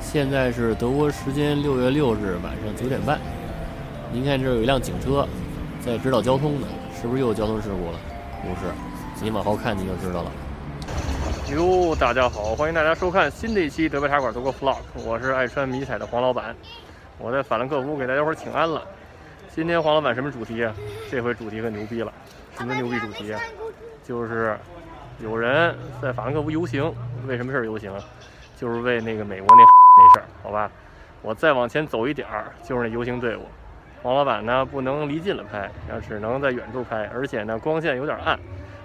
现在是德国时间六月六日晚上九点半。您看这有一辆警车在指导交通呢，是不是又有交通事故了？不是，您往后看您就知道了。哟，大家好，欢迎大家收看新的一期德国茶馆德国 vlog，我是爱穿迷彩的黄老板，我在法兰克福给大家伙请安了。今天黄老板什么主题啊？这回主题可牛逼了，什么牛逼主题啊？就是有人在法兰克福游行，为什么事儿游行？就是为那个美国那 那事儿，好吧？我再往前走一点儿，就是那游行队伍。黄老板呢，不能离近了拍，要只能在远处拍，而且呢，光线有点暗，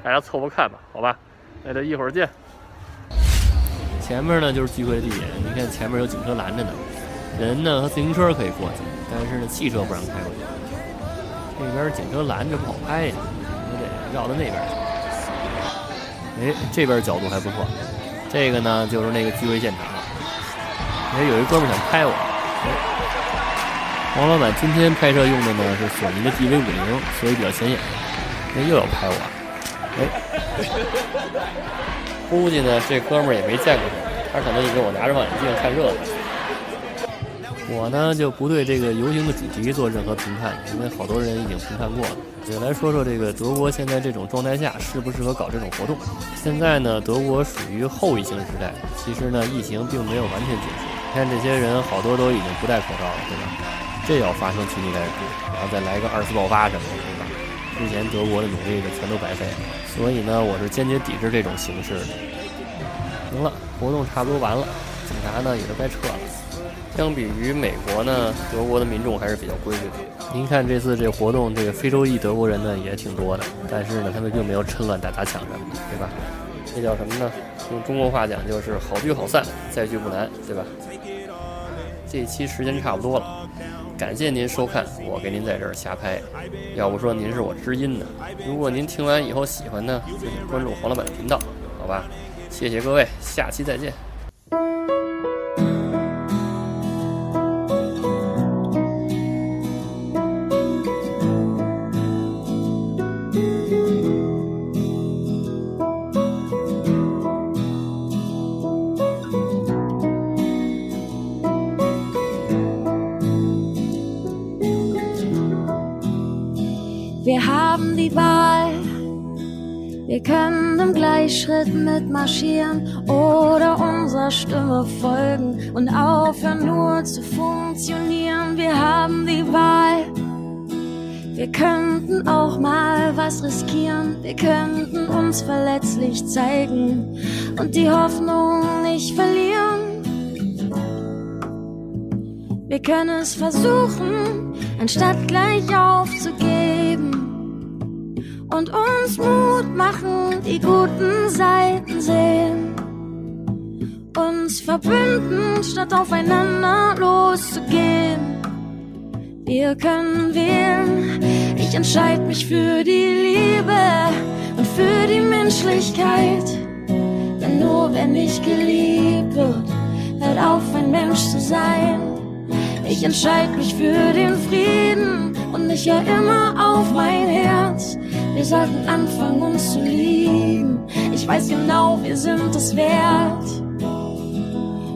大家凑合看吧，好吧？那就一会儿见。前面呢就是聚会的地点，你看前面有警车拦着呢，人。呢和自行车可以过去，但是呢汽车不让开过去。这边警车拦着不好拍呀，我得绕到那边去。哎，这边角度还不错。这个呢就是那个聚会现场。哎，有一哥们想拍我。王老板今天拍摄用的呢是索尼的 DV 五零，所以比较显眼。哎，又要拍我。哎，估计呢这哥们儿也没见过我，他可能以为我拿着望远镜看热闹。我呢就不对这个游行的主题做任何评判，因为好多人已经评判过了。就来说说这个德国现在这种状态下适不适合搞这种活动。现在呢，德国属于后疫情时代，其实呢疫情并没有完全结束。你看这些人好多都已经不戴口罩了，对吧？这要发生群体感染，然后再来个二次爆发什么的，之前德国的努力就全都白费了。所以呢，我是坚决抵制这种形式的。行了，活动差不多完了，警察呢也都该撤了。相比于美国呢，德国的民众还是比较规矩的。您看这次这活动，这个非洲裔德国人呢也挺多的，但是呢，他们并没有趁乱打砸抢什么的，对吧？这叫什么呢？用中国话讲就是好聚好散，再聚不难，对吧？这期时间差不多了。感谢您收看，我给您在这儿瞎拍。要不说您是我知音呢。如果您听完以后喜欢呢，就请关注黄老板的频道，好吧？谢谢各位，下期再见。Wir haben die Wahl. Wir können im Gleichschritt mitmarschieren oder unserer Stimme folgen und aufhören nur zu funktionieren. Wir haben die Wahl. Wir könnten auch mal was riskieren. Wir könnten uns verletzlich zeigen und die Hoffnung nicht verlieren. Wir können es versuchen, anstatt gleich aufzugeben die guten Seiten sehen. Uns verbünden, statt aufeinander loszugehen. Wir können wählen, ich entscheide mich für die Liebe und für die Menschlichkeit. Denn nur wenn ich geliebt wird, hört auf ein Mensch zu sein. Ich entscheide mich für den Frieden und ich höre immer auf mein Herz. Wir sollten anfangen, uns. Ich weiß genau, wir sind es wert.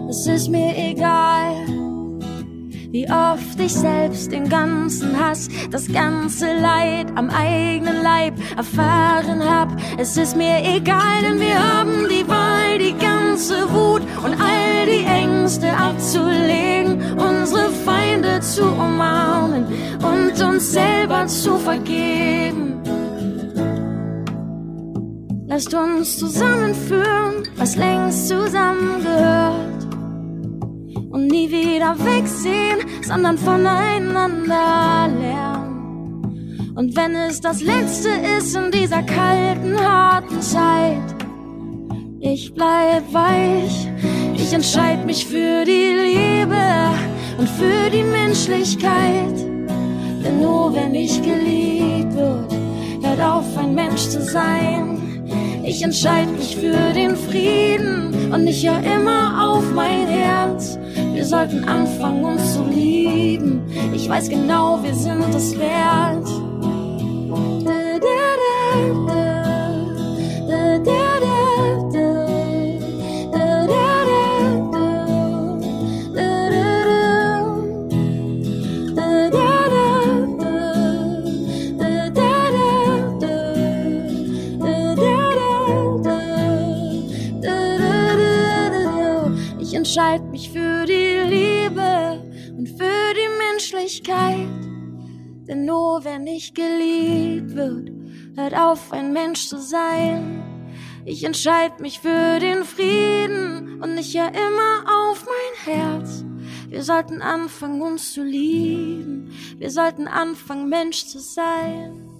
Es ist mir egal, wie oft ich selbst den ganzen Hass, das ganze Leid am eigenen Leib erfahren hab. Es ist mir egal, denn wir haben die Wahl, die ganze Wut und all die Ängste abzulegen, unsere Feinde zu umarmen und uns selber zu vergeben. Lasst uns zusammenführen, was längst zusammengehört und nie wieder wegsehen, sondern voneinander lernen. Und wenn es das Letzte ist in dieser kalten, harten Zeit, ich bleib weich, ich entscheide mich für die Liebe und für die Menschlichkeit. Denn nur wenn ich geliebt wird, hört auf ein Mensch zu sein. Ich entscheide mich für den Frieden und ich höre immer auf mein Herz. Wir sollten anfangen, uns zu lieben. Ich weiß genau, wir sind es wert. Entscheide mich für die Liebe und für die Menschlichkeit. Denn nur wenn ich geliebt wird, hört auf, ein Mensch zu sein. Ich entscheide mich für den Frieden und ich ja immer auf mein Herz. Wir sollten anfangen, uns zu lieben. Wir sollten anfangen, Mensch zu sein.